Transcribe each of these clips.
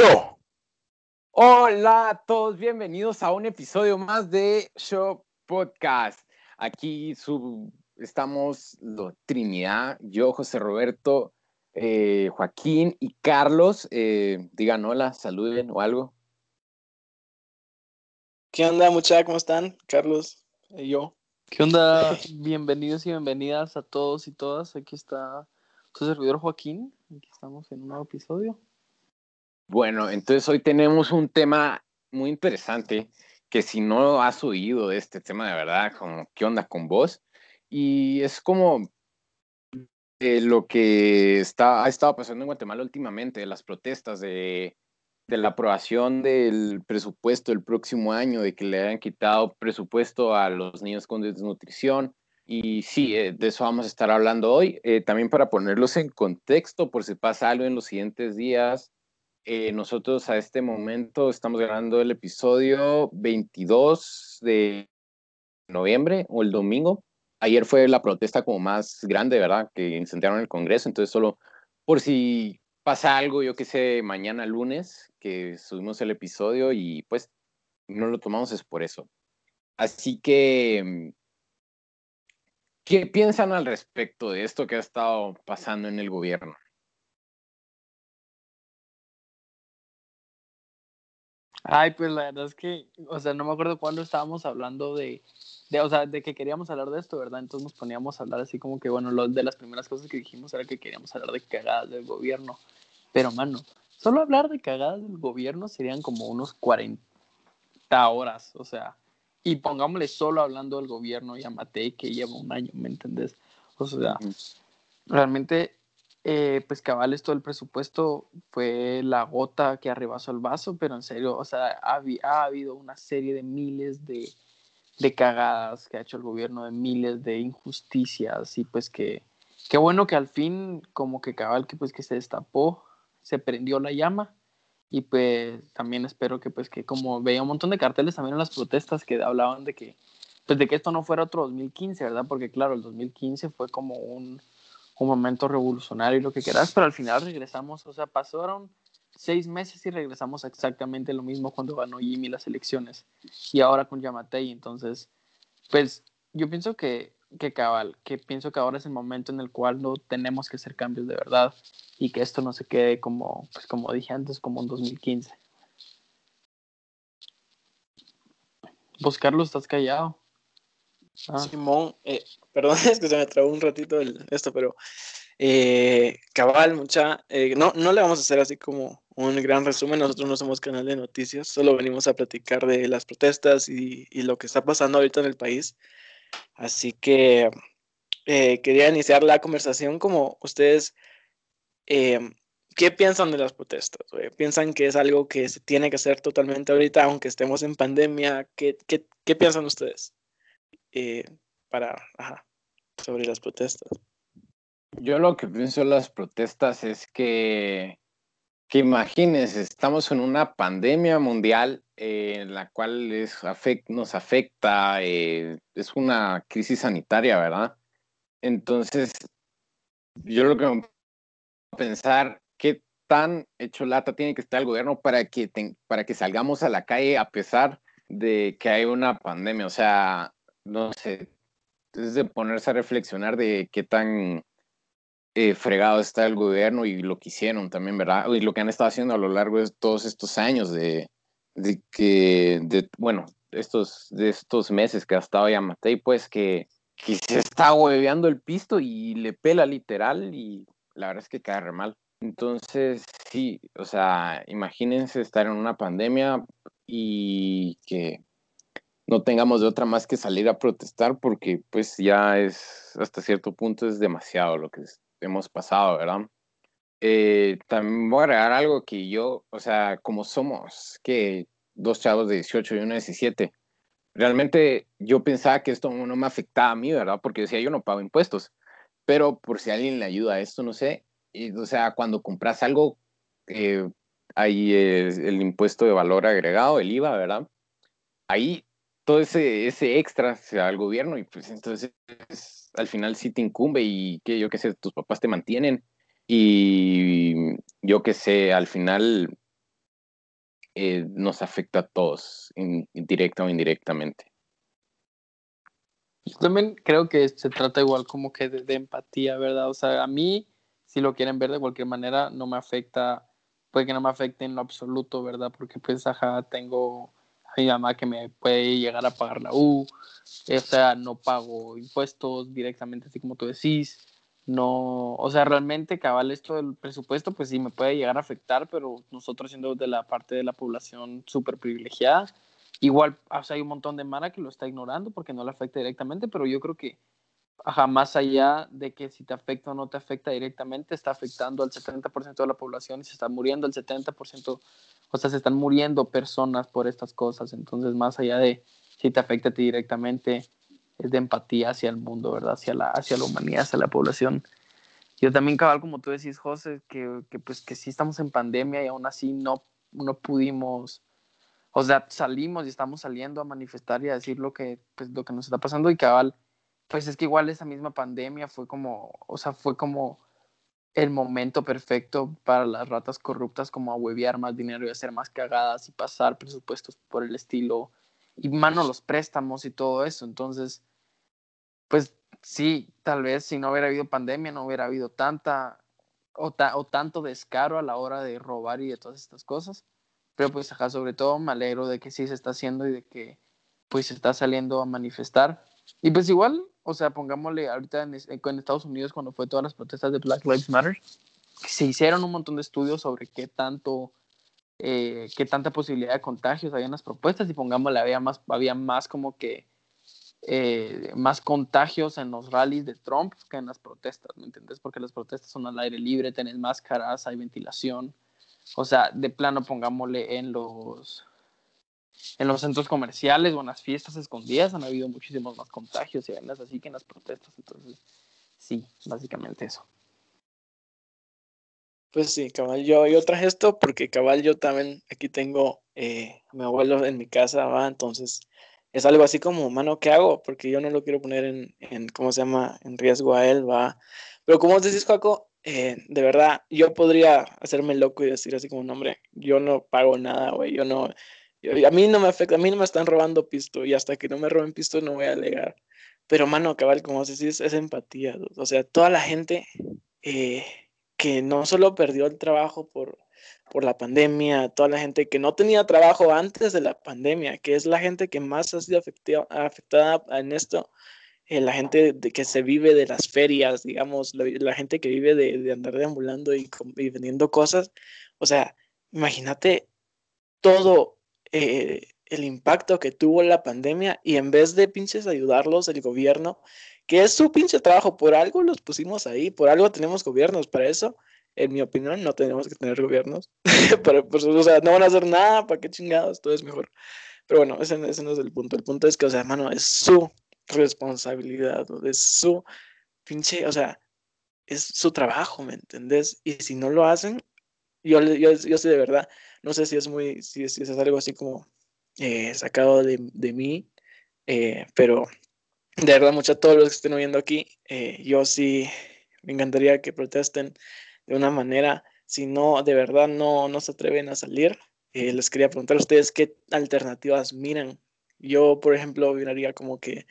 Show. Hola a todos, bienvenidos a un episodio más de Show Podcast. Aquí su, estamos lo, Trinidad, yo, José Roberto, eh, Joaquín y Carlos. Eh, digan hola, saluden o algo. ¿Qué onda, muchachos? ¿Cómo están? Carlos y yo. ¿Qué onda? Bienvenidos y bienvenidas a todos y todas. Aquí está su servidor Joaquín. Aquí estamos en un nuevo episodio. Bueno, entonces hoy tenemos un tema muy interesante que si no has oído de este tema de verdad, como qué onda con vos, y es como lo que está, ha estado pasando en Guatemala últimamente, las protestas de, de la aprobación del presupuesto del próximo año, de que le hayan quitado presupuesto a los niños con desnutrición. Y sí, eh, de eso vamos a estar hablando hoy. Eh, también para ponerlos en contexto, por si pasa algo en los siguientes días, eh, nosotros a este momento estamos grabando el episodio 22 de noviembre o el domingo. Ayer fue la protesta como más grande, ¿verdad? Que incendiaron el Congreso. Entonces, solo por si pasa algo, yo que sé, mañana lunes, que subimos el episodio y pues no lo tomamos es por eso. Así que, ¿qué piensan al respecto de esto que ha estado pasando en el gobierno? Ay, pues la verdad es que, o sea, no me acuerdo cuándo estábamos hablando de, de, o sea, de que queríamos hablar de esto, ¿verdad? Entonces nos poníamos a hablar así como que, bueno, lo, de las primeras cosas que dijimos era que queríamos hablar de cagadas del gobierno. Pero, mano, solo hablar de cagadas del gobierno serían como unos 40 horas, o sea, y pongámosle solo hablando del gobierno y a Matei que lleva un año, ¿me entendés? O sea, realmente eh, pues cabal, esto del presupuesto fue la gota que arrebasó el vaso, pero en serio, o sea, ha, ha habido una serie de miles de, de, cagadas que ha hecho el gobierno, de miles de injusticias y pues que, qué bueno que al fin como que cabal que pues que se destapó, se prendió la llama y pues también espero que pues que como veía un montón de carteles también en las protestas que hablaban de que pues de que esto no fuera otro 2015, ¿verdad? Porque claro, el 2015 fue como un un momento revolucionario y lo que quieras, pero al final regresamos, o sea, pasaron seis meses y regresamos exactamente lo mismo cuando ganó Jimmy las elecciones y ahora con Yamatei, entonces, pues yo pienso que, que cabal, que pienso que ahora es el momento en el cual no tenemos que hacer cambios de verdad y que esto no se quede como, pues como dije antes, como en 2015. Vos, estás callado. Ah. Simón, eh, perdón, es que se me trabó un ratito el, esto, pero eh, cabal, mucha, eh, no, no le vamos a hacer así como un gran resumen, nosotros no somos canal de noticias, solo venimos a platicar de las protestas y, y lo que está pasando ahorita en el país. Así que quería iniciar la conversación como ustedes, ¿qué piensan de las protestas? ¿Piensan que es algo que se tiene que hacer totalmente ahorita, aunque estemos en pandemia? ¿Qué, qué, qué piensan ustedes? Eh, para, sobre las protestas. Yo lo que pienso de las protestas es que, que imagínense, estamos en una pandemia mundial eh, en la cual es, nos afecta, eh, es una crisis sanitaria, ¿verdad? Entonces, yo lo que a pensar, ¿qué tan hecho lata tiene que estar el gobierno para que, para que salgamos a la calle a pesar de que hay una pandemia? O sea, no sé, es de ponerse a reflexionar de qué tan eh, fregado está el gobierno y lo que hicieron también, ¿verdad? Y lo que han estado haciendo a lo largo de todos estos años de, de que, de, bueno, estos, de estos meses que ha estado Yamatei, pues que, que se está hueveando el pisto y le pela literal y la verdad es que cae re mal. Entonces, sí, o sea, imagínense estar en una pandemia y que no tengamos de otra más que salir a protestar porque pues ya es, hasta cierto punto es demasiado lo que hemos pasado, ¿verdad? Eh, también voy a agregar algo que yo, o sea, como somos, que dos chavos de 18 y uno de 17, realmente yo pensaba que esto no me afectaba a mí, ¿verdad? Porque decía, yo no pago impuestos, pero por si alguien le ayuda a esto, no sé, y, o sea, cuando compras algo, eh, ahí es el impuesto de valor agregado, el IVA, ¿verdad? Ahí todo ese, ese extra al gobierno y pues entonces al final sí te incumbe y que yo qué sé, tus papás te mantienen y yo qué sé, al final eh, nos afecta a todos, directa o indirectamente. Yo también creo que se trata igual como que de, empatía, ¿verdad? O sea, a mí, si lo quieren ver de cualquier manera, no me afecta, puede que no me afecte en lo absoluto, ¿verdad? Porque pues, ajá, tengo a mi mamá que me puede llegar a pagar la U, o sea, no pago impuestos directamente, así como tú decís, no, o sea, realmente cabal esto del presupuesto, pues sí me puede llegar a afectar, pero nosotros siendo de la parte de la población súper privilegiada, igual, o sea, hay un montón de Mara que lo está ignorando porque no le afecta directamente, pero yo creo que ajá, más allá de que si te afecta o no te afecta directamente, está afectando al 70% de la población y se está muriendo el 70%, o sea, se están muriendo personas por estas cosas, entonces más allá de si te afecta a ti directamente, es de empatía hacia el mundo, ¿verdad? Hacia la, hacia la humanidad, hacia la población. Yo también, cabal, como tú decís, José, que, que pues que sí estamos en pandemia y aún así no, no pudimos, o sea, salimos y estamos saliendo a manifestar y a decir lo que, pues, lo que nos está pasando y cabal, pues es que igual esa misma pandemia fue como, o sea, fue como el momento perfecto para las ratas corruptas como a huevear más dinero y hacer más cagadas y pasar presupuestos por el estilo y mano los préstamos y todo eso. Entonces, pues sí, tal vez si no hubiera habido pandemia, no hubiera habido tanta o, o tanto descaro a la hora de robar y de todas estas cosas. Pero pues, ajá, sobre todo me alegro de que sí se está haciendo y de que pues se está saliendo a manifestar. Y pues igual, o sea, pongámosle ahorita en, en Estados Unidos cuando fue todas las protestas de Black Lives Matter, se hicieron un montón de estudios sobre qué tanto eh, qué tanta posibilidad de contagios había en las propuestas y pongámosle, había más, había más como que eh, más contagios en los rallies de Trump que en las protestas, ¿me entiendes? Porque las protestas son al aire libre, tenés máscaras, hay ventilación. O sea, de plano pongámosle en los en los centros comerciales o en las fiestas escondidas han habido muchísimos más contagios y vainas así que en las protestas. Entonces, sí, básicamente eso. Pues sí, cabal, yo, yo traje esto porque cabal yo también aquí tengo eh, a mi abuelo en mi casa, va, entonces es algo así como, mano, ¿qué hago? Porque yo no lo quiero poner en, en ¿cómo se llama?, en riesgo a él, va. Pero como decís, Juaco, eh, de verdad, yo podría hacerme loco y decir así como, un hombre, yo no pago nada, güey, yo no, a mí no me afecta, a mí no me están robando pisto y hasta que no me roben pisto no voy a alegar. Pero, mano, cabal, como se dice, es empatía. O sea, toda la gente eh, que no solo perdió el trabajo por, por la pandemia, toda la gente que no tenía trabajo antes de la pandemia, que es la gente que más ha sido afectada, afectada en esto, eh, la gente de, que se vive de las ferias, digamos, la, gente que vive de, de andar deambulando y, y, vendiendo cosas. O sea, imagínate todo eh, el impacto que tuvo la pandemia y en vez de pinches ayudarlos, el gobierno que es su pinche trabajo, por algo los pusimos ahí, por algo tenemos gobiernos, para eso, en mi opinión, no tenemos que tener gobiernos, pero, pues, o sea, no van a hacer nada, ¿para qué chingados? Todo es mejor. Pero bueno, ese, no es el punto, el punto es que, o sea, hermano, es su responsabilidad, es su pinche, o sea, es su trabajo, ¿me entendés? Y si no lo hacen, yo, yo, yo sé de verdad, no sé si es muy, si, si es algo así como eh, sacado de, de mí, eh, pero de verdad, mucho a todos los que estén oyendo aquí, eh, yo sí me encantaría que protesten de una manera. Si no, de verdad no, no se atreven a salir, les quería preguntar a ustedes qué alternativas miran. Yo, por ejemplo, miraría como que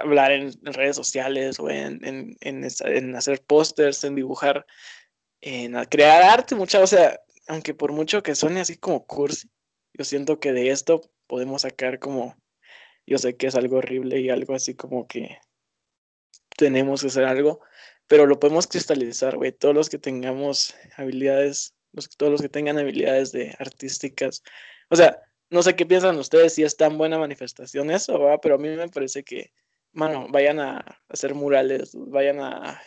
hablar en, redes sociales o en, en, en hacer pósters, en dibujar, en crear arte, mucha, o sea, aunque por mucho que suene así como cursi, yo siento que de esto podemos sacar como yo sé que es algo horrible y algo así como que tenemos que hacer algo, pero lo podemos cristalizar, güey. Todos los que tengamos habilidades, los, todos los que tengan habilidades de artísticas. O sea, no sé qué piensan ustedes si es tan buena manifestación eso, pero a mí me parece que, mano, vayan a hacer murales, vayan a,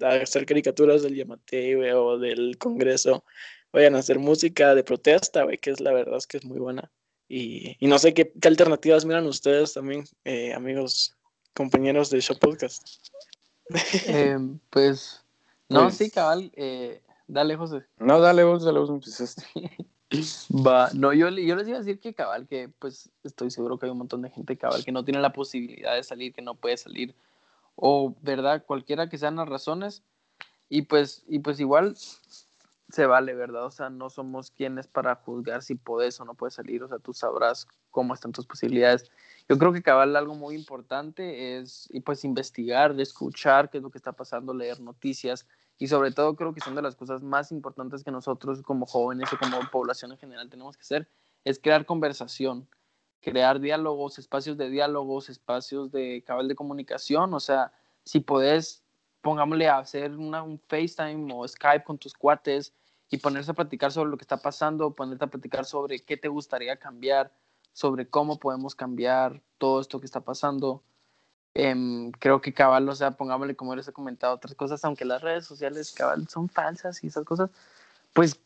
hacer caricaturas del Yamate, güey, o del Congreso, vayan a hacer música de protesta, güey, que es la verdad es que es muy buena. Y, no sé qué, alternativas miran ustedes también, eh, amigos, compañeros de Show Podcast. Em, pues, no, pues sí, cabal. Eh, dale, José. No, dale vos, dale vos empezaste. Va, no, yo, yo les iba a decir que cabal, que pues estoy seguro que hay un montón de gente cabal que no tiene la posibilidad de salir, que no puede salir, o verdad, cualquiera que sean las razones, y pues, y pues igual se vale, ¿verdad? O sea, no somos quienes para juzgar si puedes o no puedes salir, o sea, tú sabrás cómo están tus posibilidades. Yo creo que cabal algo muy importante es, y pues investigar, escuchar qué es lo que está pasando, leer noticias, y sobre todo creo que son de las cosas más importantes que nosotros como jóvenes o como población en general tenemos que hacer, es crear conversación, crear diálogos, espacios de diálogos, espacios de cabal de comunicación, o sea, si podés, pongámosle a hacer un FaceTime o Skype con tus cuates y ponerse a platicar sobre lo que está pasando, ponerte a platicar sobre qué te gustaría cambiar, sobre cómo podemos cambiar todo esto que está pasando. Em, creo que cabal, o sea, pongámosle como les he comentado otras cosas, aunque las redes sociales cabal son falsas y esas cosas, pues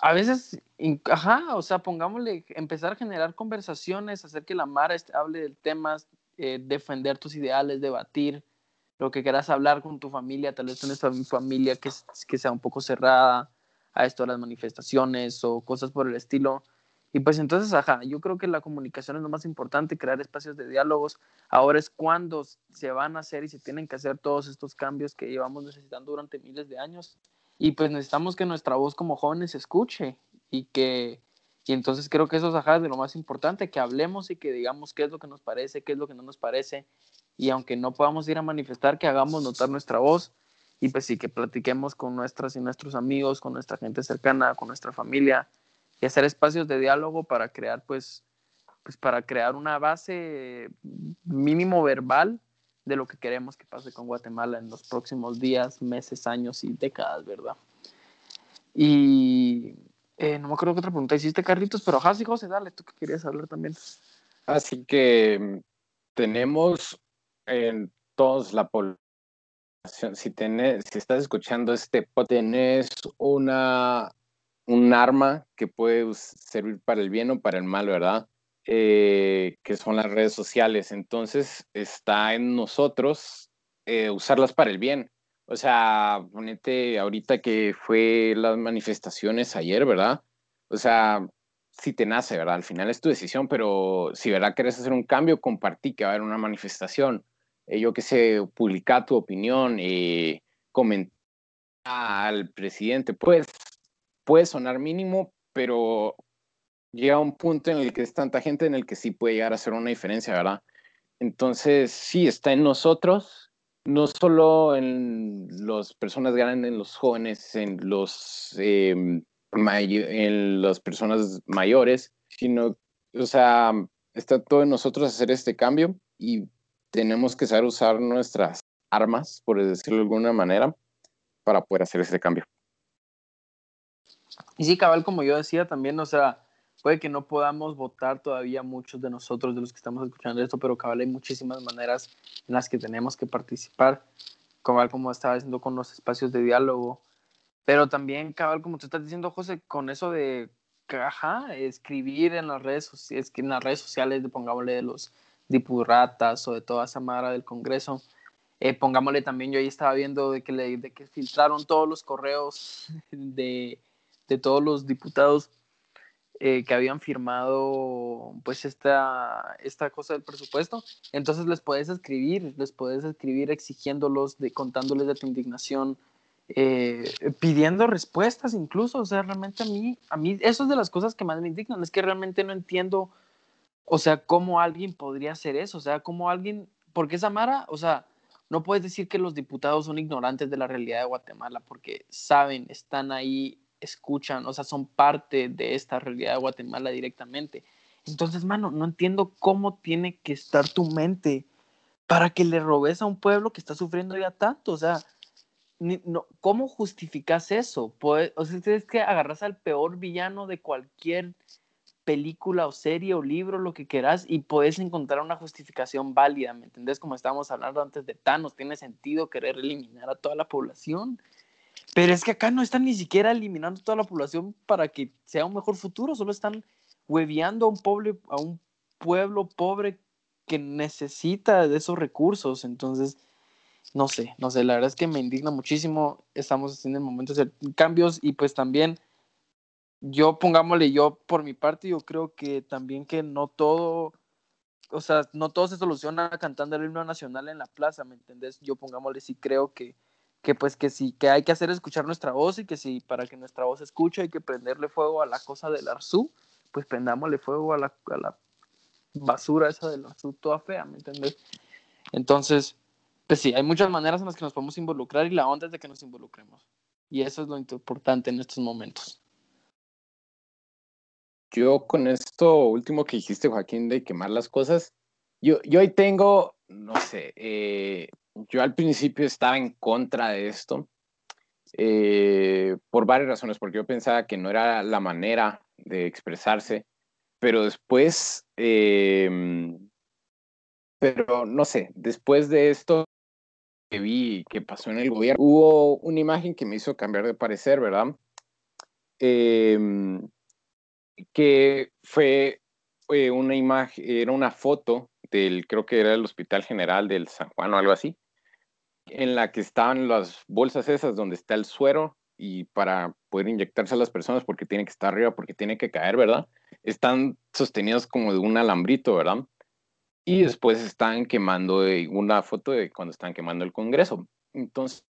a veces, ajá, o sea, pongámosle, empezar a generar conversaciones, hacer que la Mara hable de temas, eh, defender tus ideales, debatir lo que quieras hablar con tu familia, tal vez tienes familia que, que sea un poco cerrada a esto de las manifestaciones o cosas por el estilo. Y pues entonces, ajá, yo creo que la comunicación es lo más importante, crear espacios de diálogos. Ahora es cuando se van a hacer y se tienen que hacer todos estos cambios que llevamos necesitando durante miles de años. Y pues necesitamos que nuestra voz como jóvenes se escuche y que, y entonces creo que eso es de lo más importante, que hablemos y que digamos qué es lo que nos parece, qué es lo que no nos parece. Y aunque no podamos ir a manifestar, que hagamos notar nuestra voz y pues sí, que platiquemos con nuestras y nuestros amigos, con nuestra gente cercana, con nuestra familia y hacer espacios de diálogo para crear, pues, pues para crear una base mínimo verbal de lo que queremos que pase con Guatemala en los próximos días, meses, años y décadas, ¿verdad? Y eh, no me acuerdo qué otra pregunta hiciste, Carlitos, pero sí, José, dale, tú que querías hablar también. Así que tenemos en todos la población, si, tenés, si estás escuchando este tenés una un arma que puede servir para el bien o para el mal, ¿verdad? Eh, que son las redes sociales. Entonces está en nosotros eh, usarlas para el bien. O sea, ponete ahorita que fue las manifestaciones ayer, ¿verdad? O sea, si te nace, ¿verdad? Al final es tu decisión, pero si, ¿verdad? Quieres hacer un cambio, compartí que va a haber una manifestación. Eh, yo que sé, publica tu opinión, y comentar al presidente, pues puede sonar mínimo, pero llega un punto en el que es tanta gente en el que sí puede llegar a hacer una diferencia, ¿verdad? Entonces, sí, está en nosotros, no solo en las personas grandes, en los jóvenes, en los em, en las personas mayores, sino, o sea, está todo en nosotros hacer este cambio y tenemos que saber usar nuestras armas, por decirlo de alguna manera, para poder hacer ese cambio. Y sí, cabal, como yo decía también, o sea, puede que no podamos votar todavía muchos de nosotros, de los que estamos escuchando esto, pero cabal, hay muchísimas maneras en las que tenemos que participar, cabal, como estaba diciendo con los espacios de diálogo, pero también, cabal, como tú estás diciendo, José, con eso de, ajá, escribir en las redes, sociales, en las redes sociales, pongámosle, de los dipuratas o de toda esa madre del Congreso, eh, pongámosle también, yo ahí estaba viendo de que, le, de que filtraron todos los correos de de todos los diputados eh, que habían firmado pues esta, esta cosa del presupuesto. Entonces les puedes escribir, les puedes escribir exigiéndolos, de, contándoles de tu indignación, eh, pidiendo respuestas incluso. O sea, realmente a mí, a mí eso es de las cosas que más me indignan, es que realmente no entiendo, o sea, cómo alguien podría hacer eso, o sea, cómo alguien, porque Samara, o sea, no puedes decir que los diputados son ignorantes de la realidad de Guatemala porque saben, están ahí escuchan, o sea, son parte de esta realidad de Guatemala directamente. Entonces, mano, no entiendo cómo tiene que estar tu mente para que le robes a un pueblo que está sufriendo ya tanto. O sea, no, ¿cómo justificas eso? o sea, es que agarras al peor villano de cualquier película o serie o libro, lo que quieras, y puedes encontrar una justificación válida, ¿me entendés? Como estábamos hablando antes de Thanos, tiene sentido querer eliminar a toda la población. Pero es que acá no están ni siquiera eliminando toda la población para que sea un mejor futuro, solo están hueviando a un, pobre, a un pueblo pobre que necesita de esos recursos. Entonces, no sé, no sé, la verdad es que me indigna muchísimo. Estamos haciendo el momento de cambios y pues también yo, pongámosle yo por mi parte, yo creo que también que no todo, o sea, no todo se soluciona cantando el himno nacional en la plaza, ¿me entendés? Yo pongámosle sí creo que que pues que sí, que hay que hacer escuchar nuestra voz y que si para que nuestra voz escuche hay que prenderle fuego a la cosa del Arzú, pues prendámosle fuego a la, a la basura esa del Arzú toda fea, ¿me entiendes? Entonces, pues sí, hay muchas maneras en las que nos podemos involucrar y la onda es de que nos involucremos. Y eso es lo importante en estos momentos. Yo con esto último que dijiste, Joaquín, de quemar las cosas, yo, yo ahí tengo, no sé, eh, yo al principio estaba en contra de esto eh, por varias razones, porque yo pensaba que no era la manera de expresarse, pero después, em, pero no sé, después de esto que vi que pasó en el gobierno, hubo una imagen que me hizo cambiar de parecer, ¿verdad? Em, que fue eh, una imagen, era una foto del, creo que era el Hospital General del San Juan o algo así, en la que estaban las bolsas esas donde está el suero y para poder inyectarse a las personas porque tiene que estar arriba, porque tiene que caer, ¿verdad? Están sostenidos como de un alambrito, ¿verdad? Y después están quemando una foto de cuando están quemando el Congreso. Entonces,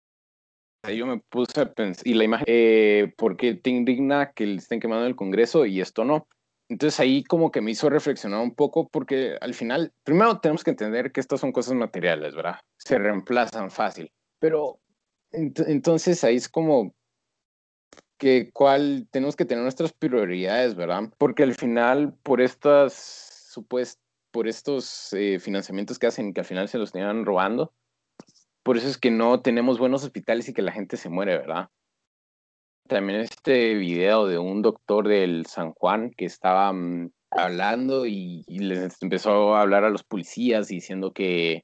yo me puse a pensar, y la imagen, eh, ¿por qué te indigna que estén quemando el Congreso y esto no? Entonces ahí como que me hizo reflexionar un poco porque al final, primero tenemos que entender que estas son cosas materiales, ¿verdad? Se reemplazan fácil. Pero entonces ahí es como que cuál tenemos que tener nuestras prioridades, ¿verdad? Porque al final por estas supuestas por estos eh, financiamientos que hacen que al final se los están robando, por eso es que no tenemos buenos hospitales y que la gente se muere, ¿verdad? también este video de un doctor del San Juan que estaba mm, hablando y, les empezó a hablar a los policías diciendo que,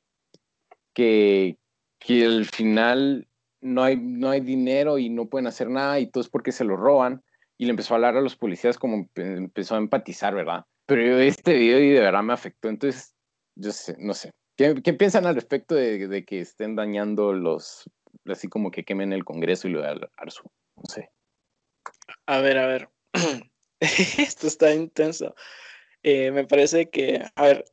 que, que al final no hay, no hay dinero y no pueden hacer nada y todo es porque se lo roban. Y le empezó a hablar a los policías como empezó a empatizar, ¿verdad? Pero este video y de verdad me afectó. Entonces, yo sé, no sé. ¿Qué, qué piensan al respecto de, de, que estén dañando los, así como que quemen el Congreso y lo de Arzu? No sé. A ver, a ver. Esto está intenso. Eh, me parece que, a ver,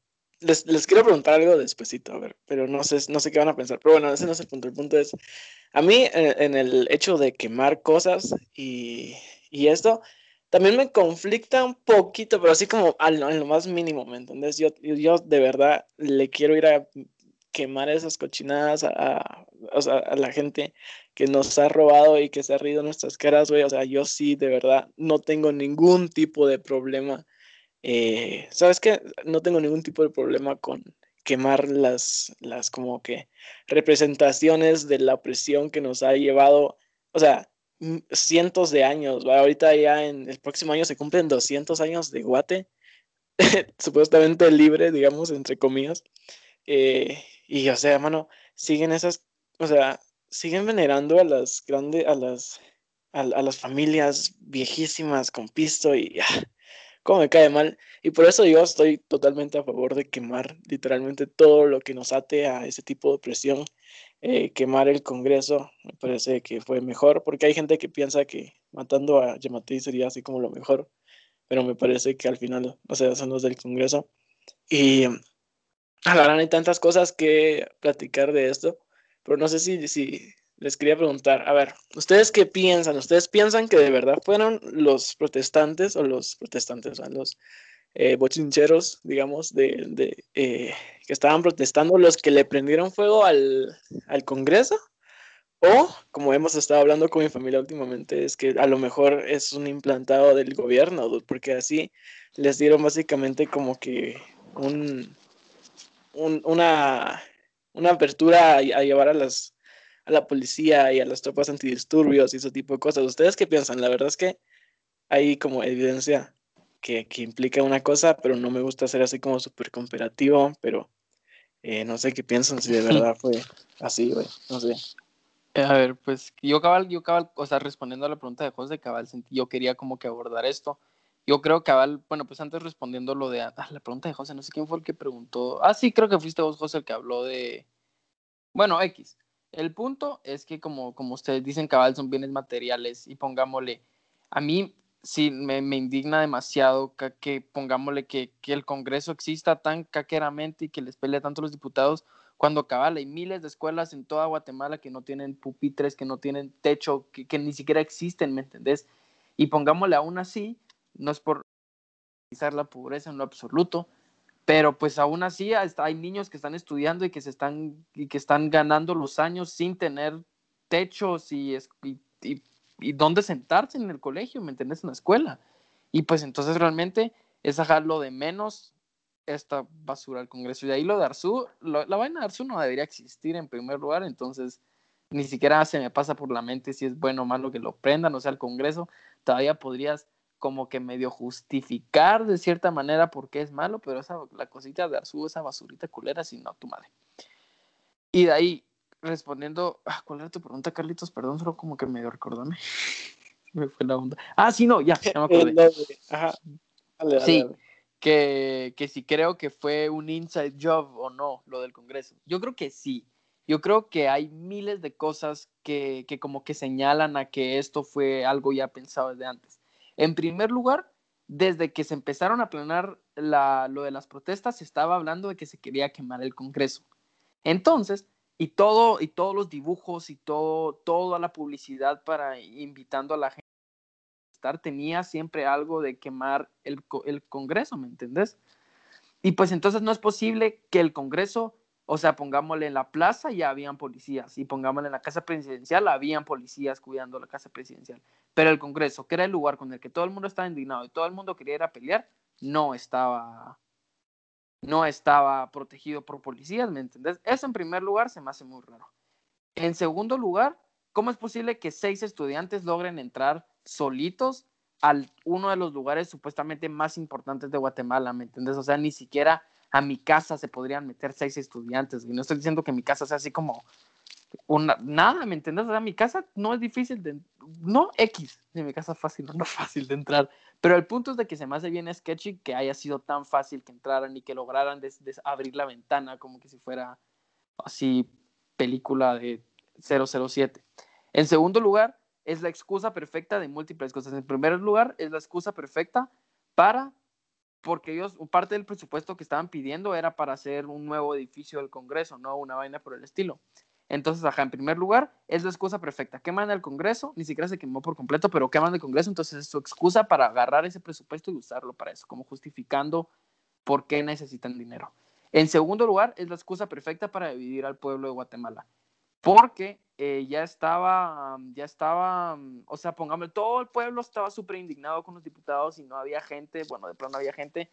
les, quiero preguntar algo despuesito, a ver, pero no sé, no sé qué van a pensar. Pero bueno, ese no es el punto. El punto es, a mí en, el hecho de quemar cosas y, esto, también me conflicta un poquito, pero así como en lo más mínimo, ¿me entiendes? Yo, yo de verdad le quiero ir a quemar esas cochinadas a, a la gente que nos ha robado y que se ha rido nuestras caras, güey. O sea, yo sí, de verdad, no tengo ningún tipo de problema. Eh, ¿Sabes qué? No tengo ningún tipo de problema con quemar las, las como que representaciones de la opresión que nos ha llevado, o sea, cientos de años. Ahorita ya en el próximo año se cumplen 200 años de Guate, supuestamente libre, digamos, entre comillas. Eh, y, o sea, mano, siguen esas, o sea, siguen venerando a las grandes, a las, a, las familias viejísimas con pisto y ah, cómo me cae mal. Y por eso yo estoy totalmente a favor de quemar literalmente todo lo que nos ate a ese tipo de presión. Eh, quemar el Congreso me parece que fue mejor, porque hay gente que piensa que matando a Yamati sería así como lo mejor, pero me parece que al final, o sea, son los del Congreso. Y a la verdad hay tantas cosas que platicar de esto pero no sé si les quería preguntar, a ver, ¿ustedes qué piensan? ¿Ustedes piensan que de verdad fueron los protestantes o los protestantes, o los eh, bochincheros, digamos, de, eh, que estaban protestando los que le prendieron fuego al, al Congreso? O, como hemos estado hablando con mi familia últimamente, es que a lo mejor es un implantado del gobierno, porque así les dieron básicamente como que un una una apertura a, llevar a las a la policía y a las tropas antidisturbios y ese tipo de cosas. ¿Ustedes qué piensan? La verdad es que hay como evidencia que, que implica una cosa, pero no me gusta ser así como súper cooperativo, pero eh, no sé qué piensan si de verdad fue así, güey, no sé. Eh, a ver, pues yo cabal, yo cabal, o sea, respondiendo a la pregunta de José Cabal, yo quería como que abordar esto. Yo creo que Cabal, bueno, pues antes respondiendo lo de ah, la pregunta de José, no sé quién fue el que preguntó. Ah, sí, creo que fuiste vos, José, el que habló de. Bueno, X. El punto es que, como, como ustedes dicen, Cabal son bienes materiales y pongámosle. A mí sí me, indigna demasiado que, pongámosle que, que, el Congreso exista tan caqueramente y que les pelee tanto a los diputados cuando cabal hay miles de escuelas en toda Guatemala que no tienen pupitres, que no tienen techo, que, que ni siquiera existen, ¿me entendés? Y pongámosle aún así, no es por la pobreza en lo absoluto, pero pues aún así hay niños que están estudiando y que se están y que están ganando los años sin tener techos y, y, y, dónde sentarse en el colegio, ¿me entiendes? En la escuela. Y pues entonces realmente es lo de menos esta basura al Congreso. Y ahí lo de Arzú, la vaina de Arzú no debería existir en primer lugar, entonces ni siquiera se me pasa por la mente si es bueno o malo que lo prendan, o sea, el Congreso todavía podrías como que medio justificar de cierta manera por qué es malo, pero esa, la cosita de Arzú, esa basurita culera, si no, tu madre. Y de ahí, respondiendo, ah, ¿cuál era tu pregunta, Carlitos? Perdón, solo como que medio recordame. me fue la onda. Ah, sí, no, ya, ya me acordé. Ajá. sí, Que, que si creo que fue un inside job o no, lo del Congreso. Yo creo que sí. Yo creo que hay miles de cosas que, que como que señalan a que esto fue algo ya pensado desde antes. En primer lugar, desde que se empezaron a planear lo de las protestas, se estaba hablando de que se quería quemar el Congreso. Entonces, y todo, y todos los dibujos y todo, toda la publicidad para invitando a la gente a estar, tenía siempre algo de quemar el, el Congreso, ¿me entendés? Y pues entonces no es posible que el Congreso o sea, pongámosle en la plaza ya habían policías y pongámosle en la casa presidencial habían policías cuidando la casa presidencial. Pero el Congreso, que era el lugar con el que todo el mundo estaba indignado y todo el mundo quería ir a pelear, no estaba no estaba protegido por policías, ¿me entendés? Eso en primer lugar se me hace muy raro. En segundo lugar, ¿cómo es posible que seis estudiantes logren entrar solitos a uno de los lugares supuestamente más importantes de Guatemala, ¿me entendés? O sea, ni siquiera a mi casa se podrían meter seis estudiantes. Y no estoy diciendo que mi casa sea así como una, nada, ¿me entiendes? O mi casa no es difícil de, no X, mi casa es fácil, no fácil de entrar. Pero el punto es de que se me hace bien sketchy que haya sido tan fácil que entraran y que lograran abrir la ventana como que si fuera así película de 007. En segundo lugar, es la excusa perfecta de múltiples cosas. En primer lugar, es la excusa perfecta para porque ellos, parte del presupuesto que estaban pidiendo era para hacer un nuevo edificio del Congreso, no una vaina por el estilo. Entonces, ajá, en primer lugar, es la excusa perfecta. Queman el Congreso, ni siquiera se quemó por completo, pero queman el Congreso, entonces es su excusa para agarrar ese presupuesto y usarlo para eso, como justificando por qué necesitan dinero. En segundo lugar, es la excusa perfecta para dividir al pueblo de Guatemala, porque eh, ya estaba, ya estaba, o sea, pongamos, todo el pueblo estaba súper indignado con los diputados y no había gente, bueno, de pronto había gente,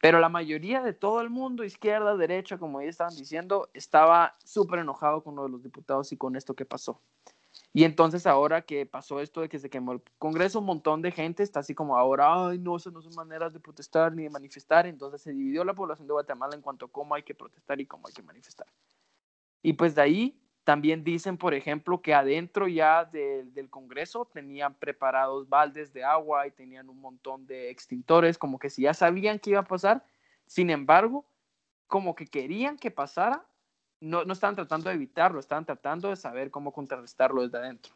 pero la mayoría de todo el mundo, izquierda, derecha, como ya estaban diciendo, estaba súper enojado con uno de los diputados y con esto que pasó. Y entonces ahora que pasó esto de que se quemó el Congreso, un montón de gente está así como ahora, ay, no, eso no son maneras de protestar ni de manifestar. Entonces se dividió la población de Guatemala en cuanto a cómo hay que protestar y cómo hay que manifestar. Y pues de ahí también dicen, por ejemplo, que adentro ya del Congreso tenían preparados baldes de agua y tenían un montón de extintores, como que si ya sabían que iba a pasar, sin embargo, como que querían que pasara, no, no estaban tratando de evitarlo, estaban tratando de saber cómo contrarrestarlo desde adentro.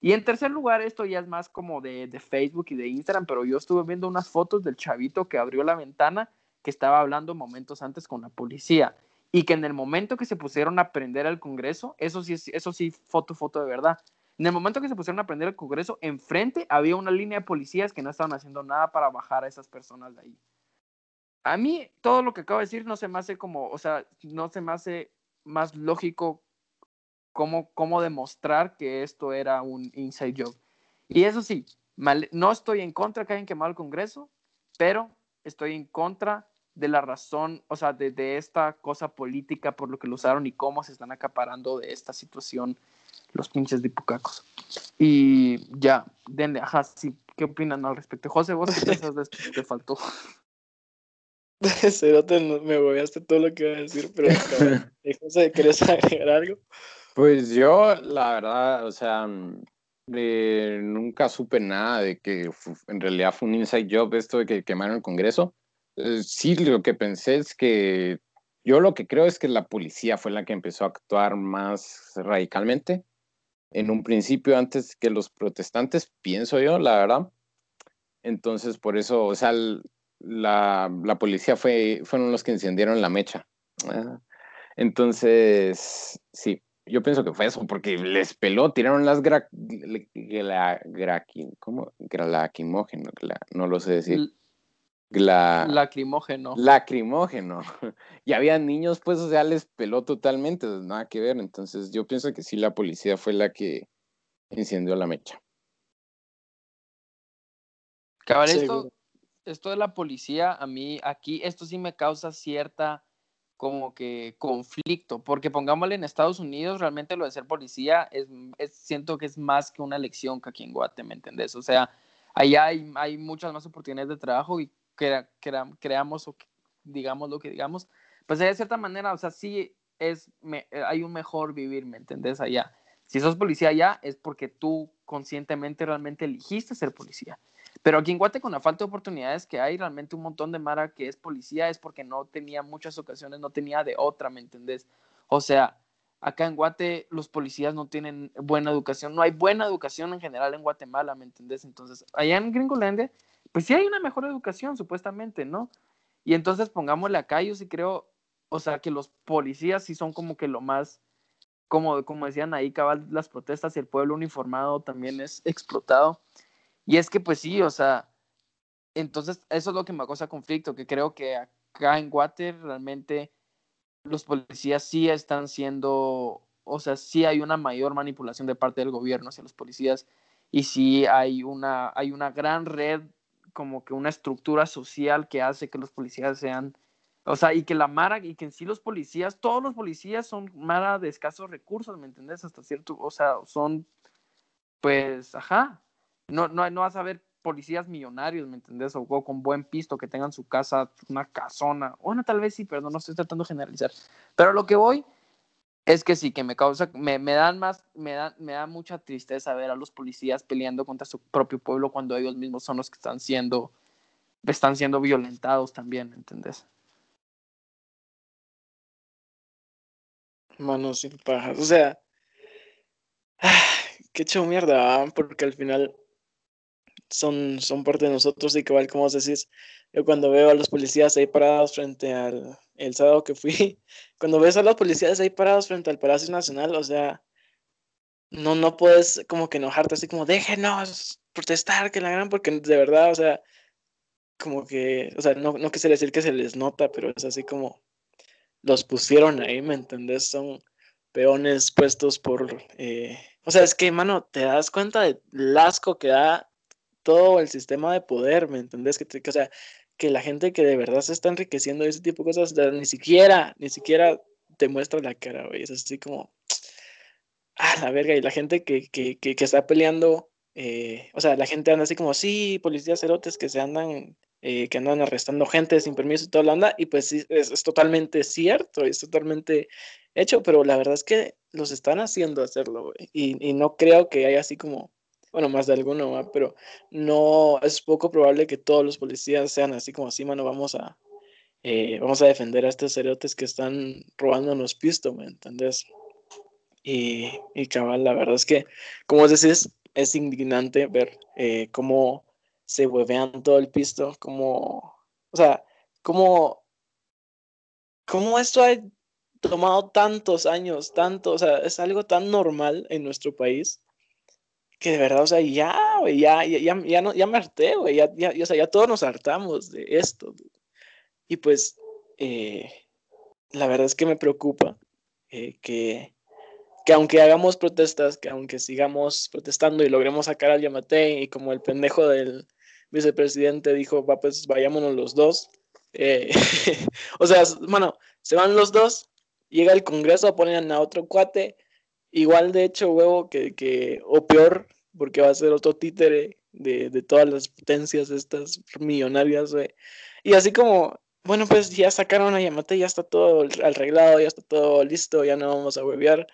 Y en tercer lugar, esto ya es más como de, de Facebook y de Instagram, pero yo estuve viendo unas fotos del chavito que abrió la ventana que estaba hablando momentos antes con la policía y que en el momento que se pusieron a prender al Congreso, eso sí, eso sí, foto, foto de verdad. En el momento que se pusieron a prender al Congreso, enfrente había una línea de policías que no estaban haciendo nada para bajar a esas personas de ahí. A mí todo lo que acabo de decir no se me hace como, o sea, no se me hace más lógico cómo, cómo demostrar que esto era un inside job. Y eso sí, no estoy en contra que hayan quemado el Congreso, pero estoy en contra de la razón, o sea, de, esta cosa política por lo que lo usaron y cómo se están acaparando de esta situación los pinches dipucacos. Y ya, denle, ajá, sí, ¿qué opinan al respecto? José, vos qué piensas de esto? Te faltó. Cerote, me bobeaste todo lo que iba a decir, pero José, ¿querés agregar algo? Pues yo, la verdad, o sea, eh, nunca supe nada de que en realidad fue un inside job esto de que quemaron el Congreso. Eh, sí, lo que pensé es que yo lo que creo es que la policía fue la que empezó a actuar más radicalmente. En un principio, antes que los protestantes, pienso yo, la verdad. Entonces, por eso, o sea, la, la policía fue, fueron los que encendieron la mecha. Entonces, sí, yo pienso que fue eso, porque les peló, tiraron las gra, gra, ¿cómo? Lacrimógeno, no lo sé decir. La, lacrimógeno. Lacrimógeno. Y había niños, pues, o sea, les peló totalmente, nada que ver. Entonces, yo pienso que sí, la policía fue la que incendió la mecha. Cabal, esto, esto de la policía, a mí aquí, esto sí me causa cierta como que conflicto, porque pongámosle en Estados Unidos, realmente lo de ser policía es, siento que es más que una elección que aquí en Guate, ¿me entendés? O sea, allá hay, hay muchas más oportunidades de trabajo y creamos o digamos lo que digamos, pues de cierta manera, o sea, sí es, hay un mejor vivir, ¿me entendés? Allá. Si sos policía allá es porque tú conscientemente realmente eligiste ser policía. Pero aquí en Guate, con la falta de oportunidades que hay, realmente un montón de Mara que es policía es porque no tenía muchas ocasiones, no tenía de otra, ¿me entendés? O sea, acá en Guate los policías no tienen buena educación, no hay buena educación en general en Guatemala, ¿me entendés? Entonces, allá en Gringolandia, pues sí hay una mejor educación, supuestamente, ¿no? Y entonces pongámosle acá, yo sí creo, o sea, que los policías sí son como que lo más, como, como decían ahí, cabal, las protestas y el pueblo uniformado también es explotado. Y es que pues sí, o sea, entonces eso es lo que me causa conflicto, que creo que acá en Guate realmente los policías sí están siendo, o sea, sí hay una mayor manipulación de parte del gobierno hacia los policías y sí hay una, hay una gran red, como que una estructura social que hace que los policías sean, o sea, y que la Mara, y que en sí los policías, todos los policías son Mara de escasos recursos, ¿me entendés? Hasta cierto, o sea, son, pues, ajá, no, no, no vas a ver policías millonarios, ¿me entendés? O, con buen pisto, que tengan su casa, una casona. Bueno, tal vez sí, pero no estoy tratando de generalizar. Pero lo que voy es que sí, que me causa, me, me dan más, me da, me da mucha tristeza ver a los policías peleando contra su propio pueblo cuando ellos mismos son los que están siendo, están siendo violentados también, ¿me entendés? Manos sin pajas. O sea, qué hecho mierda, porque al final son, son parte de nosotros y igual como vos decís, yo cuando veo a los policías ahí parados frente al el sábado que fui, cuando ves a los policías ahí parados frente al Palacio Nacional, o sea, no, no puedes como que enojarte así como, déjenos protestar, que la gran, porque de verdad, o sea, como que, o sea, no, no quisiera decir que se les nota, pero es así como los pusieron ahí, ¿me entendés? Son peones puestos por, eh, o sea, es que, mano, te das cuenta del asco que da todo el sistema de poder, ¿me entendés? Que, o sea, que la gente que de verdad se está enriqueciendo de ese tipo de cosas, ni siquiera, ni siquiera te muestra la cara, güey. Es así como, ah, la verga. Y la gente que, que, que, está peleando, eh, o sea, la gente anda así como, sí, policías cerotes que se andan, eh, que andan arrestando gente sin permiso y toda la onda. Y pues sí, es, totalmente cierto, es totalmente hecho, pero la verdad es que los están haciendo hacerlo, güey. Y, y no creo que haya así como bueno, más de alguno, pero no es poco probable que todos los policías sean así como así, mano, vamos a, eh, vamos a defender a estos cerotes que están robándonos pisto, ¿me entendés? Y, y cabal, la verdad es que, como decís, es indignante ver eh, cómo se huevean todo el pisto, cómo, o sea, cómo, cómo esto ha tomado tantos años, tanto, o sea, es algo tan normal en nuestro país que de verdad, o sea, ya, güey, ya, ya, ya, no, ya me harté, güey, ya, ya, o sea, ya todos nos hartamos de esto. Y pues, eh, la verdad es que me preocupa eh, que, que aunque hagamos protestas, que aunque sigamos protestando y logremos sacar al Yamate, y como el pendejo del vicepresidente dijo, va, pues vayámonos los dos. Eh, o sea, bueno, se van los dos, llega el Congreso, ponen a otro cuate, igual de hecho, huevo, que, que, o peor, porque va a ser otro títere de, de todas las potencias estas millonarias, güey. Y así como, bueno, pues ya sacaron a Yamate, ya está todo arreglado, ya está todo listo, ya no vamos a huevear.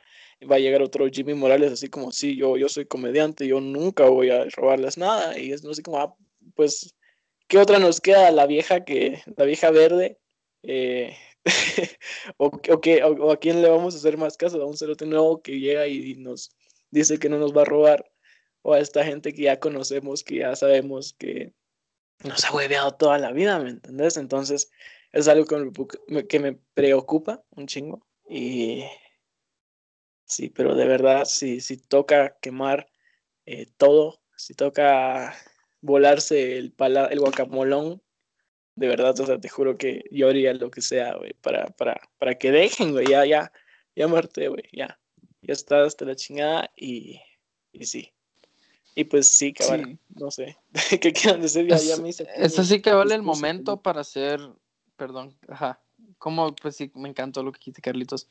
Va a llegar otro Jimmy Morales, así como, sí, yo, yo soy comediante, yo nunca voy a robarles nada. Y es así como, ah, pues, ¿qué otra nos queda? La vieja que, la vieja verde, eh, o, o, a quién le vamos a hacer más caso, a un cerote nuevo que llega y, nos dice que no nos va a robar, o a esta gente que ya conocemos, que ya sabemos que nos ha hueveado toda la vida, ¿me entendés? Entonces es algo que me, que me preocupa un chingo, Y sí, pero de verdad, si, si toca quemar eh, todo, si toca volarse el, pala, el guacamolón, de verdad, o sea, te juro que yo haría lo que sea, güey, para, para, para que dejen, güey, ya, ya, ya muerte, güey, ya, ya está hasta la chingada y, y sí. Y pues sí, cabal, no sé, ¿qué quieran decir? Ya, ya me hice. Eso sí que vale el momento para hacer, perdón, ajá, como, pues sí, me encantó lo que dijiste, Carlitos,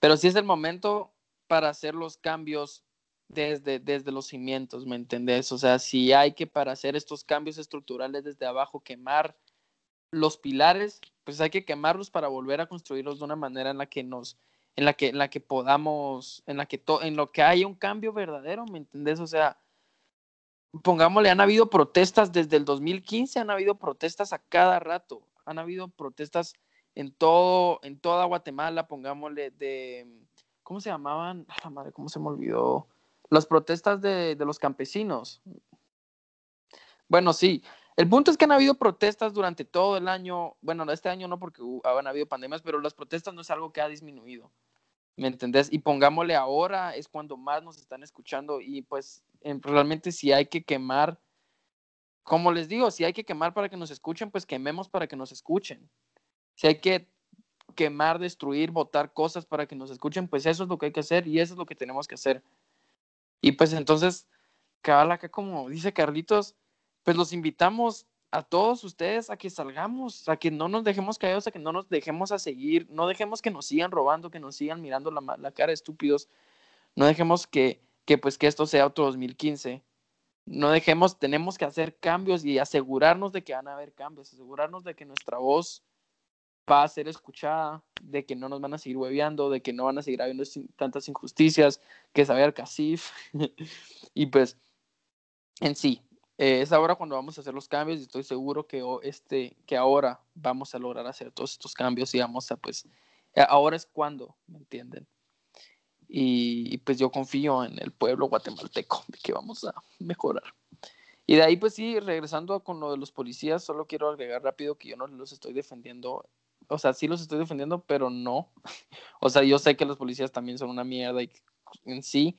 pero sí es el momento para hacer los cambios desde, desde los cimientos, ¿me entendés? O sea, si hay que para hacer estos cambios estructurales desde abajo quemar los pilares, pues hay que quemarlos para volver a construirlos de una manera en la que nos, en la que, en la que podamos, en la que en lo que haya un cambio verdadero, ¿me entendés? O sea, pongámosle, han habido protestas desde el 2015, han habido protestas a cada rato, han habido protestas en todo, en toda Guatemala, pongámosle de, ¿cómo se llamaban? la madre, ¿cómo se me olvidó? Las protestas de, los campesinos. Bueno, sí. El punto es que han habido protestas durante todo el año. Bueno, este año no porque han habido pandemias, pero las protestas no es algo que ha disminuido. ¿Me entendés? Y pongámosle ahora es cuando más nos están escuchando y pues realmente si hay que quemar, como les digo, si hay que quemar para que nos escuchen, pues quememos para que nos escuchen. Si hay que quemar, destruir, botar cosas para que nos escuchen, pues eso es lo que hay que hacer y eso es lo que tenemos que hacer. Y pues entonces, cabal acá como dice Carlitos, pues los invitamos a todos ustedes a que salgamos, a que no nos dejemos callados, a que no nos dejemos a seguir, no dejemos que nos sigan robando, que nos sigan mirando la, la cara estúpidos, no dejemos que, que pues que esto sea otro 2015. No dejemos, tenemos que hacer cambios y asegurarnos de que van a haber cambios, asegurarnos de que nuestra voz va a ser escuchada, de que no nos van a seguir hueveando, de que no van a seguir habiendo tantas injusticias, que saber casif. y pues, en sí, eh, es ahora cuando vamos a hacer los cambios y estoy seguro que, este, que ahora vamos a lograr hacer todos estos cambios y vamos a, pues, ahora es cuando, ¿me entienden? Y, pues yo confío en el pueblo guatemalteco de que vamos a mejorar. Y de ahí, pues sí, regresando con lo de los policías, solo quiero agregar rápido que yo no los estoy defendiendo o sea, sí los estoy defendiendo, pero no. O sea, yo sé que los policías también son una mierda y, en sí,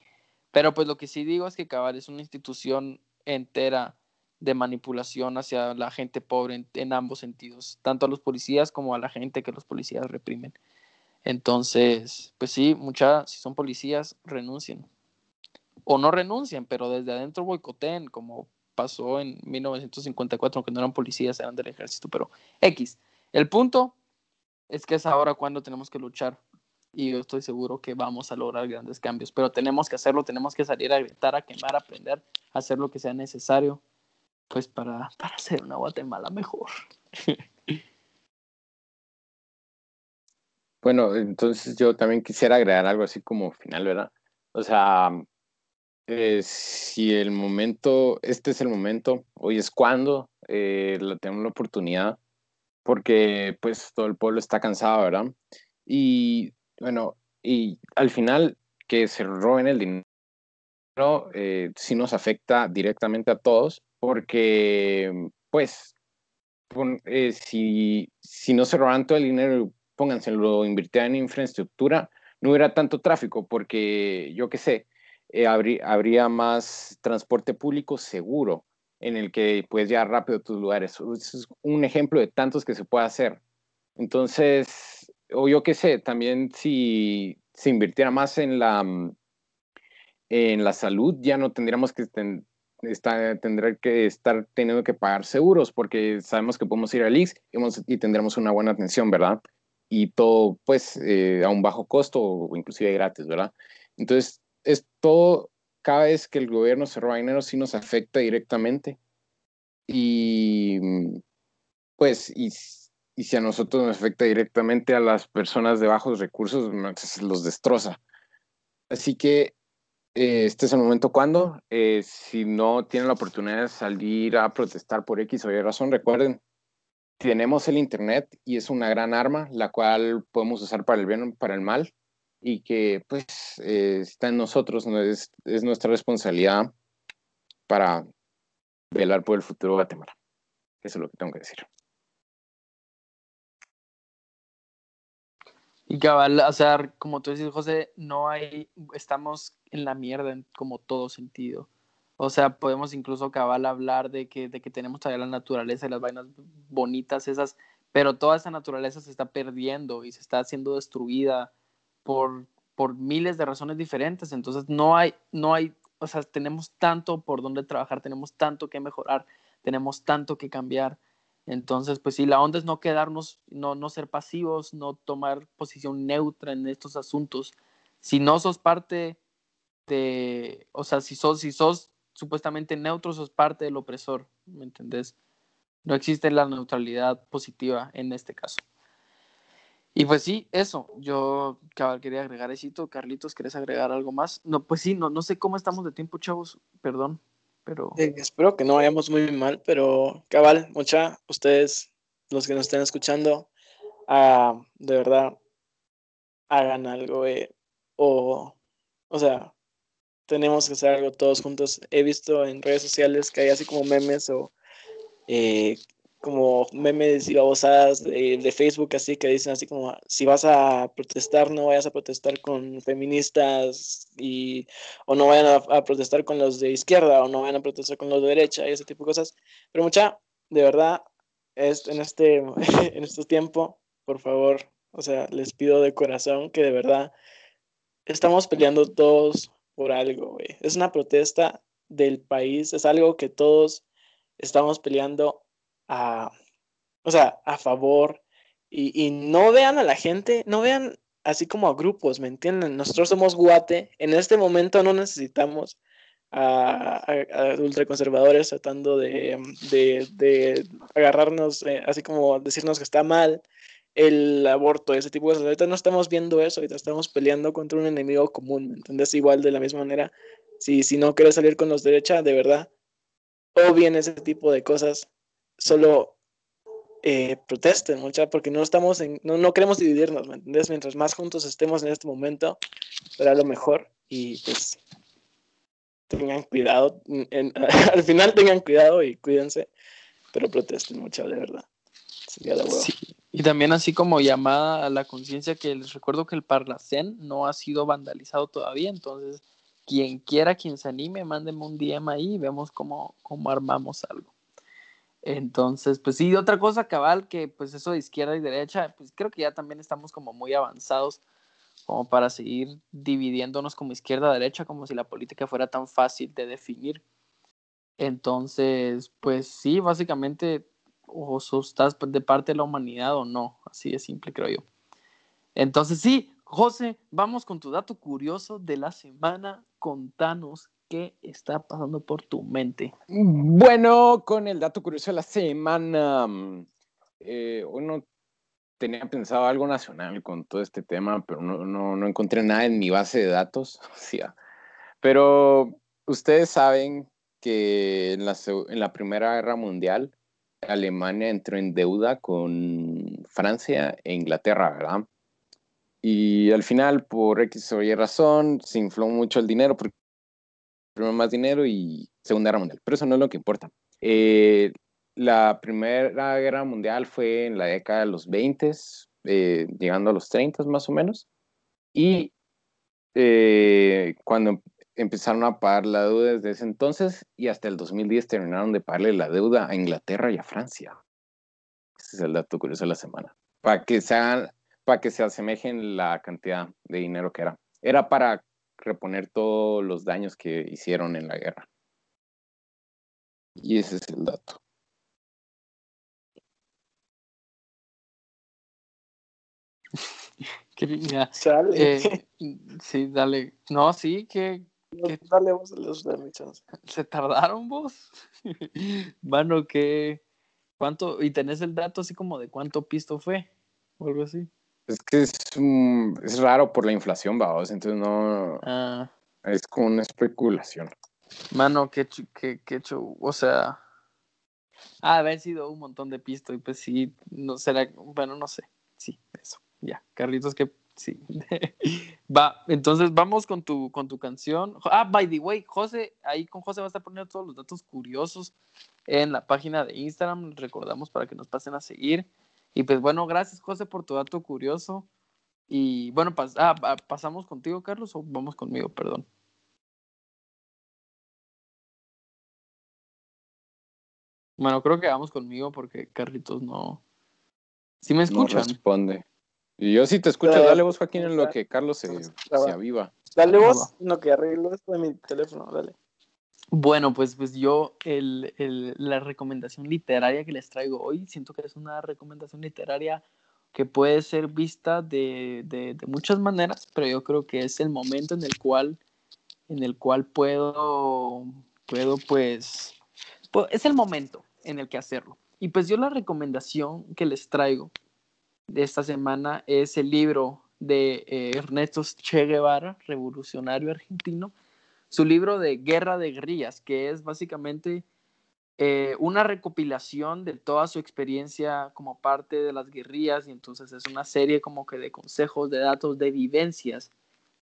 pero pues lo que sí digo es que Cabal es una institución entera de manipulación hacia la gente pobre en, ambos sentidos, tanto a los policías como a la gente que los policías reprimen. Entonces, pues sí, muchas, si son policías, renuncien. O no renuncien, pero desde adentro boicoteen, como pasó en 1954, aunque no eran policías, eran del ejército, pero X. El punto es que es ahora cuando tenemos que luchar y yo estoy seguro que vamos a lograr grandes cambios, pero tenemos que hacerlo, tenemos que salir a gritar, a quemar, a aprender, a hacer lo que sea necesario, pues para, para hacer una Guatemala mejor. Bueno, entonces yo también quisiera agregar algo así como final, ¿verdad? O sea, eh, si el momento, este es el momento, hoy es cuando eh, tenemos la oportunidad porque pues todo el pueblo está cansado, ¿verdad? Y bueno, y al final que se roben el dinero eh, sí nos afecta directamente a todos, porque pues eh, si, si no se roban todo el dinero, pónganse, lo invirtieran en infraestructura, no hubiera tanto tráfico, porque yo qué sé, eh, habría más transporte público seguro en el que puedes llegar rápido a tus lugares. Es un ejemplo de tantos que se puede hacer. Entonces, o yo qué sé, también si se invirtiera más en la, mm, en la salud, ya no tendríamos que estar, tendré que estar teniendo que pagar seguros porque sabemos que podemos ir al IX y, tendremos una buena atención, ¿verdad? Y todo, pues, eh, a un bajo costo o inclusive gratis, ¿verdad? Entonces, es todo cada vez que el gobierno se roba dinero sí nos afecta directamente. Y pues, y, si a nosotros nos afecta directamente a las personas de bajos recursos, los destroza. Así que eh, este es el momento cuando, eh, si no tienen la oportunidad de salir a protestar por X o Y razón, recuerden, tenemos el Internet y es una gran arma, la cual podemos usar para el bien o para el mal y que pues eh, está en nosotros, es nuestra responsabilidad para velar por el futuro de Guatemala. Eso es lo que tengo que decir. Y cabal, o sea, como tú dices, José, no hay, estamos en la mierda en como todo sentido. O sea, podemos incluso cabal hablar de que, de que tenemos todavía la naturaleza y las vainas bonitas esas, pero toda esa naturaleza se está perdiendo y se está siendo destruida por, por miles de razones diferentes. Entonces, no hay, no hay, o sea, tenemos tanto por donde trabajar, tenemos tanto que mejorar, tenemos tanto que cambiar. Entonces, pues sí, la onda es no quedarnos, no, no ser pasivos, no tomar posición neutra en estos asuntos. Si no sos parte de, o sea, si sos, si sos supuestamente neutro, sos parte del opresor, ¿me entendés? No existe la neutralidad positiva en este caso. Y pues sí, eso, yo quería agregar eso. Carlitos, ¿querés agregar algo más? No, pues sí, no, no sé cómo estamos de tiempo, chavos, perdón pero... Espero que no vayamos muy mal, pero cabal, mucha, ustedes, los que nos estén escuchando, de verdad, hagan algo, eh, o, o sea, tenemos que hacer algo todos juntos. He visto en redes sociales que hay así como memes o eh, como memes y babosadas de, Facebook así que dicen así como si vas a protestar no vayas a protestar con feministas y o no vayan a, protestar con los de izquierda o no vayan a protestar con los de derecha y ese tipo de cosas. Pero mucha de verdad es en este en este tiempo por favor o sea les pido de corazón que de verdad estamos peleando todos por algo es una protesta del país es algo que todos estamos peleando a, o sea, a favor y, no vean a la gente, no vean así como a grupos, ¿me entienden? Nosotros somos Guate, en este momento no necesitamos a, ultraconservadores tratando de, de, agarrarnos, eh, así como decirnos que está mal el aborto, ese tipo de cosas. Ahorita no estamos viendo eso, ahorita estamos peleando contra un enemigo común, ¿me entiendes? Igual de la misma manera, si, si no quieres salir con los derechas, de verdad, o bien ese tipo de cosas, solo eh, protesten, mucha, porque no estamos en, no, no queremos dividirnos, ¿me entiendes? Mientras más juntos estemos en este momento, será lo mejor y pues tengan cuidado, al final tengan cuidado y cuídense, pero protesten mucho, de verdad. Y también así como llamada a la conciencia que les recuerdo que el Parlacén no ha sido vandalizado todavía, entonces quien quiera, quien se anime, mándenme un DM ahí y vemos cómo, cómo armamos algo. Entonces, pues sí, otra cosa cabal, que pues eso de izquierda y derecha, pues creo que ya también estamos como muy avanzados como para seguir dividiéndonos como izquierda derecha, como si la política fuera tan fácil de definir. Entonces, pues sí, básicamente o estás de parte de la humanidad o no, así de simple creo yo. Entonces sí, José, vamos con tu dato curioso de la semana, contanos ¿Qué está pasando por tu mente? Bueno, con el dato curioso de la semana, mm, eh, uno tenía pensado algo nacional con todo este tema, pero no, no, encontré nada en mi base de datos. pero ustedes saben que en la, en la Primera Guerra Mundial, Alemania entró en deuda con Francia e Inglaterra, ¿verdad? Y al final, por X o Y razón, se infló mucho el dinero porque primero más dinero y Segunda Guerra Mundial. Pero eso no es lo que importa. Eh, la Primera Guerra Mundial fue en la década de los 20, eh, llegando a los 30 más o menos. Y eh, cuando empezaron a pagar la deuda desde ese entonces y hasta el 2010 terminaron de pagarle la deuda a Inglaterra y a Francia. Ese es el dato curioso de la semana. Para que, sean, para que se asemejen la cantidad de dinero que era. Era para reponer todos los daños que hicieron en la guerra. Y ese es el dato. eh, sí, dale. No, sí, que. Dale vos, los ¿Se tardaron vos? Mano, que. ¿Cuánto? ¿Y tenés el dato así como de cuánto pisto fue? O algo así. Es que es, es raro por la inflación, vamos, entonces no... Ah. Es como una especulación. Mano, qué, qué, qué o sea... Ah, haber sido un montón de pisto y pues sí, no será, bueno, no sé, sí, eso, ya, Carlitos, que sí. Va, entonces vamos con tu, con tu canción. Ah, by the way, José, ahí con José va a estar poniendo todos los datos curiosos en la página de Instagram, recordamos para que nos pasen a seguir. Y pues bueno, gracias José por tu dato curioso. Y bueno, ah, ¿pasamos contigo, Carlos, o vamos conmigo? Perdón. Bueno, creo que vamos conmigo porque Carlitos no. ¿Sí me escuchan? No responde. Y yo sí te escucho. Dale vos, Joaquín, en lo que Carlos se, se aviva. Dale vos, no que arreglo esto de mi teléfono, dale. Bueno, pues, pues yo el, el, la recomendación literaria que les traigo hoy, siento que es una recomendación literaria que puede ser vista de, de, muchas maneras, pero yo creo que es el momento en el cual, en el cual puedo, puedo pues, pues, es el momento en el que hacerlo. Y pues yo la recomendación que les traigo de esta semana es el libro de eh, Ernesto Che Guevara, revolucionario argentino, su libro de Guerra de Guerrillas, que es básicamente eh, una recopilación de toda su experiencia como parte de las guerrillas y entonces es una serie como que de consejos, de datos, de vivencias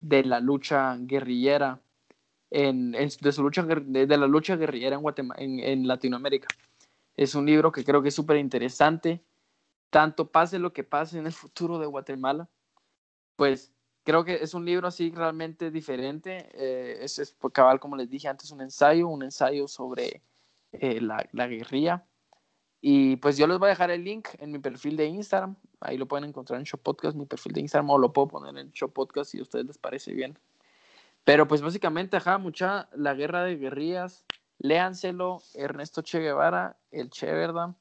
de la lucha guerrillera, en, de, su lucha, de, la lucha guerrillera en, Guatemala, en, en Latinoamérica. Es un libro que creo que es súper interesante, tanto pase lo que pase en el futuro de Guatemala, pues creo que es un libro así realmente diferente. Eh, es, es, cabal, como les dije antes, un ensayo, un ensayo sobre eh, la, la, guerrilla. Y pues yo les voy a dejar el link en mi perfil de Instagram. Ahí lo pueden encontrar en Shop Podcast, mi perfil de Instagram, o lo puedo poner en Shop Podcast si a ustedes les parece bien. Pero pues básicamente, ajá, mucha la guerra de guerrillas. Léanselo, Ernesto Che Guevara, el Che, ¿verdad?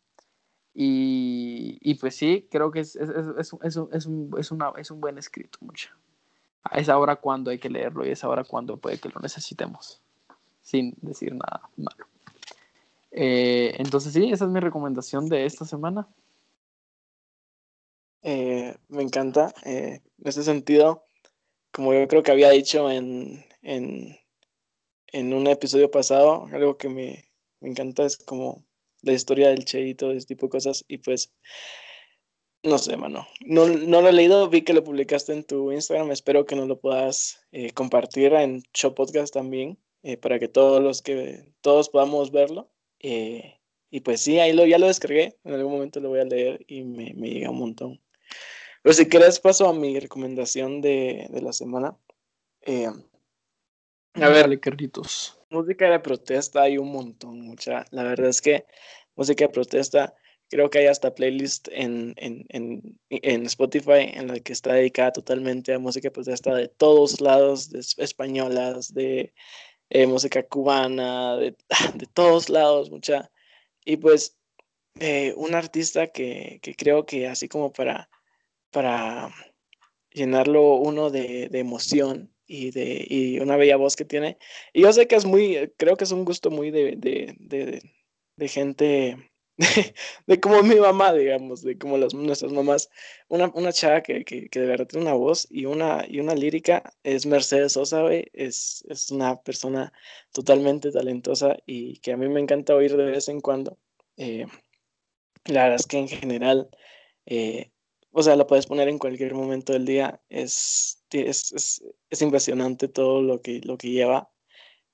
Y, y, pues sí, creo que es, es, es, es, un, un, una, un buen escrito, mucha. A esa hora cuando hay que leerlo y a esa hora cuando puede que lo necesitemos, sin decir nada malo. Eh, entonces sí, esa es mi recomendación de esta semana. Eh, me encanta. Eh, en ese sentido, como yo creo que había dicho en, en, en un episodio pasado, algo que me, me encanta es como la historia del Che y todo ese tipo de cosas. Y pues, no sé, mano. No, no lo he leído, vi que lo publicaste en tu Instagram. Espero que nos lo puedas eh, compartir en Show Podcast también, eh, para que todos los que todos podamos verlo. Eh, y pues sí, ahí lo, ya lo descargué. En algún momento lo voy a leer y me, me llega un montón. Pero si quieres, paso a mi recomendación de, de la semana. a ver, Carlitos música de protesta hay un montón, mucha. La verdad es que música de protesta, creo que hay hasta playlist en, en, en, en Spotify en la que está dedicada totalmente a música de protesta de todos lados, españolas, de eh, música cubana, de, de, todos lados, mucha. Y pues eh, un artista que, que, creo que así como para, para llenarlo uno de, de emoción y, de, y una bella voz que tiene. Y yo sé que es muy, creo que es un gusto muy de, de, de gente, de, como mi mamá, digamos, de como las, nuestras mamás. Una, una chava que, que, que, de verdad tiene una voz y una, y una lírica es Mercedes Sosa, Es, es una persona totalmente talentosa y que a mí me encanta oír de vez en cuando. Eh, la verdad es que en general, eh, o sea, la puedes poner en cualquier momento del día. Es, es, es, es, impresionante todo lo que, lo que lleva.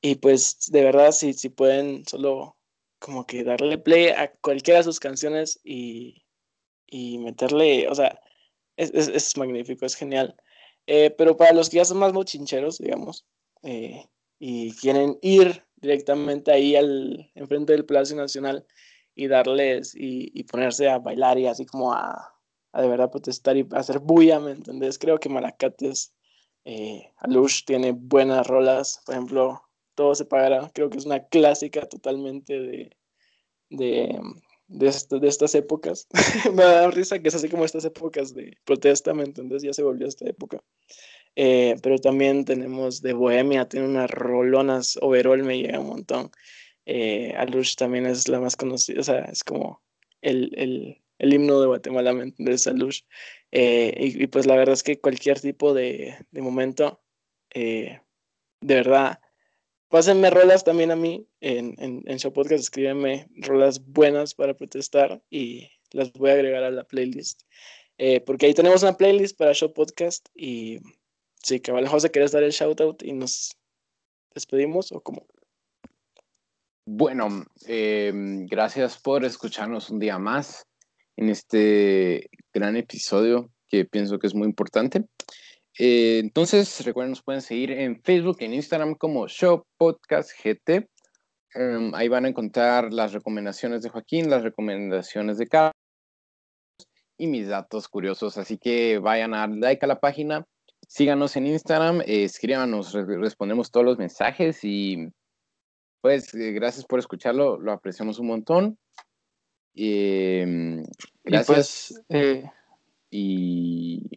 Y pues de verdad, si, si pueden solo como que darle play a cualquiera de sus canciones y, y meterle, o sea, es, es, magnífico, es genial. Eh, pero para los que ya son más mochincheros, digamos, eh, y quieren ir directamente ahí al enfrente del Palacio Nacional y darles y, y ponerse a bailar y así como a, a de verdad protestar y hacer bulla, ¿me entendés? Creo que Malacates, eh, Alush tiene buenas rolas, por ejemplo, Todo se pagará, creo que es una clásica totalmente de, de, de, de estas épocas. Me da risa que es así como estas épocas de protesta, ¿me entendés? Ya se volvió esta época. Eh, pero también tenemos de Bohemia, tiene unas rolonas, Overall me llega un montón. Eh, Alush también es la más conocida, o sea, es como el, el, el himno de Guatemala, ¿me entiendes? Salush. Eh, y, y, pues la verdad es que cualquier tipo de, de momento, eh, de verdad, pásenme rolas también a mí en, en, Show Podcast, escríbenme rolas buenas para protestar y las voy a agregar a la playlist. Eh, porque ahí tenemos una playlist para Show Podcast y sí, cabal, José, ¿quieres dar el shout out y nos despedimos o cómo? Bueno, eh, gracias por escucharnos un día más en este gran episodio que pienso que es muy importante. Eh, entonces, recuerden, nos pueden seguir en Facebook, en Instagram como Show Podcast GT. Em, ahí van a encontrar las recomendaciones de Joaquín, las recomendaciones de Carlos y mis datos curiosos. Así que vayan a dar like a la página, síganos en Instagram, eh, escríbanos, respondemos todos los mensajes y pues eh, gracias por escucharlo, lo apreciamos un montón. Em, gracias. Pues, y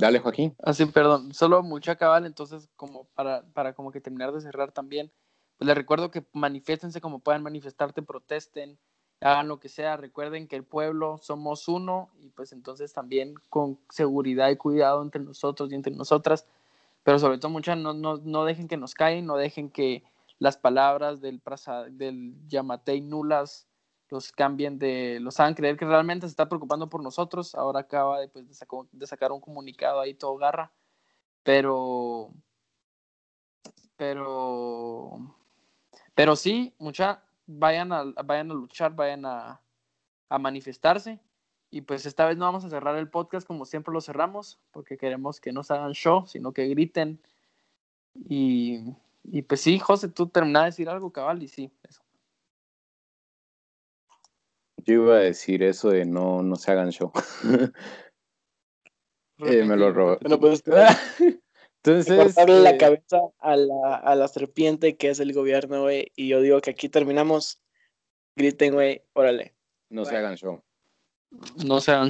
Dale, Joaquín. Así, ah, perdón, solo mucha cabal, entonces como para, para como que terminar de cerrar también, pues les recuerdo que manifiestense como puedan manifestarte, protesten, hagan lo que sea, recuerden que el pueblo somos uno y pues entonces también con seguridad y cuidado entre nosotros y entre nosotras, pero sobre todo mucha, no, no, no dejen que nos caen, no dejen que las palabras del, del Yamatei nulas los cambien de, los hagan creer que realmente se está preocupando por nosotros. Ahora acaba de, pues, de, sacar un comunicado ahí todo garra. Pero, pero, pero sí, mucha, vayan a, vayan a luchar, vayan a, a manifestarse. Y pues esta vez no vamos a cerrar el podcast como siempre lo cerramos, porque queremos que no se hagan show, sino que griten. Y, y pues sí, José, tú terminas de decir algo, cabal, y sí, eso. Yo iba a decir eso de no, no se hagan show. Eh, me lo robó. Bueno, pues, Entonces. Cortarle la eh, cabeza a la, a la serpiente que es el gobierno, güey. Y yo digo que aquí terminamos. Griten, güey, órale. No se hagan show. No se hagan